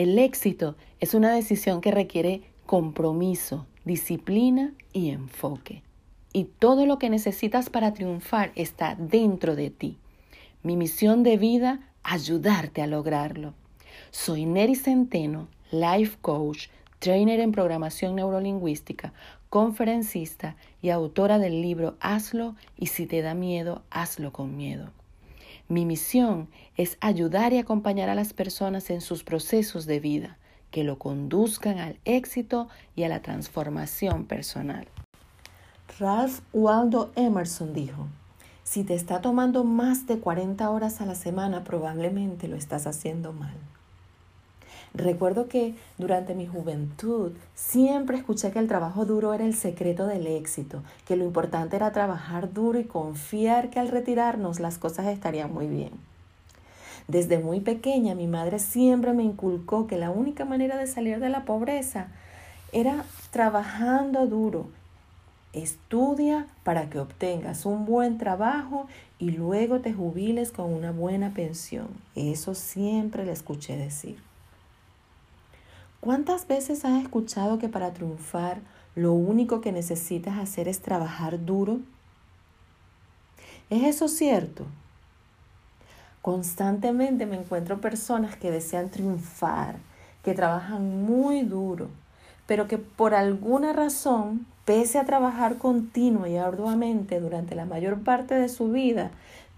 El éxito es una decisión que requiere compromiso, disciplina y enfoque. Y todo lo que necesitas para triunfar está dentro de ti. Mi misión de vida, ayudarte a lograrlo. Soy Neri Centeno, life coach, trainer en programación neurolingüística, conferencista y autora del libro Hazlo y si te da miedo, hazlo con miedo. Mi misión es ayudar y acompañar a las personas en sus procesos de vida, que lo conduzcan al éxito y a la transformación personal. Ralph Waldo Emerson dijo, si te está tomando más de 40 horas a la semana, probablemente lo estás haciendo mal. Recuerdo que durante mi juventud siempre escuché que el trabajo duro era el secreto del éxito, que lo importante era trabajar duro y confiar que al retirarnos las cosas estarían muy bien. Desde muy pequeña mi madre siempre me inculcó que la única manera de salir de la pobreza era trabajando duro. Estudia para que obtengas un buen trabajo y luego te jubiles con una buena pensión. Eso siempre le escuché decir. ¿Cuántas veces has escuchado que para triunfar lo único que necesitas hacer es trabajar duro? ¿Es eso cierto? Constantemente me encuentro personas que desean triunfar, que trabajan muy duro, pero que por alguna razón, pese a trabajar continuo y arduamente durante la mayor parte de su vida,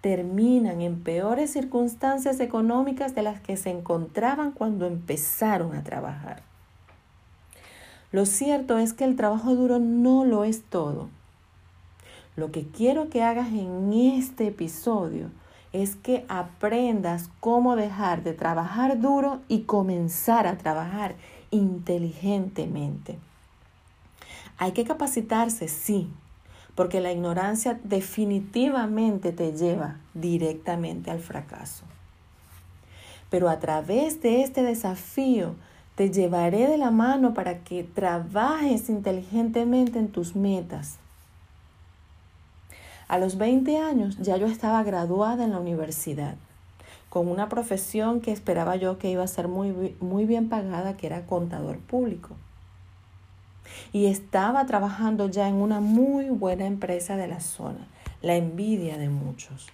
terminan en peores circunstancias económicas de las que se encontraban cuando empezaron a trabajar. Lo cierto es que el trabajo duro no lo es todo. Lo que quiero que hagas en este episodio es que aprendas cómo dejar de trabajar duro y comenzar a trabajar inteligentemente. Hay que capacitarse, sí, porque la ignorancia definitivamente te lleva directamente al fracaso. Pero a través de este desafío te llevaré de la mano para que trabajes inteligentemente en tus metas. A los 20 años ya yo estaba graduada en la universidad, con una profesión que esperaba yo que iba a ser muy, muy bien pagada, que era contador público y estaba trabajando ya en una muy buena empresa de la zona, la envidia de muchos.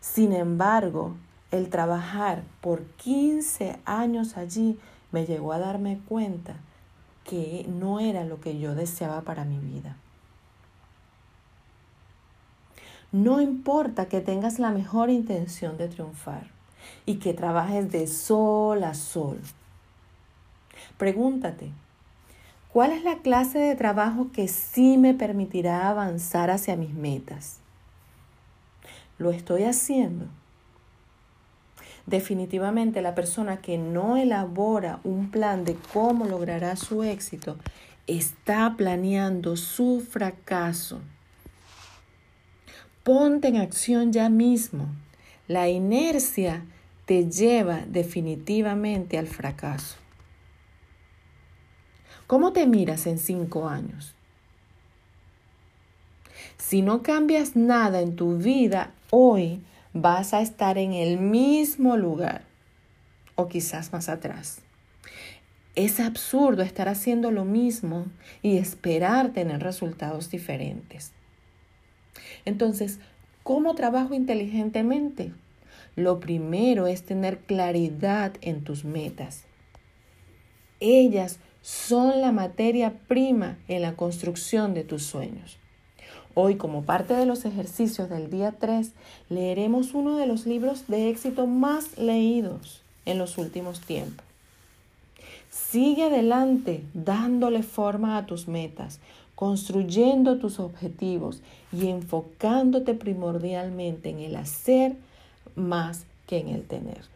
Sin embargo, el trabajar por 15 años allí me llegó a darme cuenta que no era lo que yo deseaba para mi vida. No importa que tengas la mejor intención de triunfar y que trabajes de sol a sol. Pregúntate, ¿Cuál es la clase de trabajo que sí me permitirá avanzar hacia mis metas? ¿Lo estoy haciendo? Definitivamente la persona que no elabora un plan de cómo logrará su éxito está planeando su fracaso. Ponte en acción ya mismo. La inercia te lleva definitivamente al fracaso. ¿Cómo te miras en cinco años? Si no cambias nada en tu vida hoy, vas a estar en el mismo lugar o quizás más atrás. Es absurdo estar haciendo lo mismo y esperar tener resultados diferentes. Entonces, ¿cómo trabajo inteligentemente? Lo primero es tener claridad en tus metas. Ellas son la materia prima en la construcción de tus sueños. Hoy, como parte de los ejercicios del día 3, leeremos uno de los libros de éxito más leídos en los últimos tiempos. Sigue adelante dándole forma a tus metas, construyendo tus objetivos y enfocándote primordialmente en el hacer más que en el tener.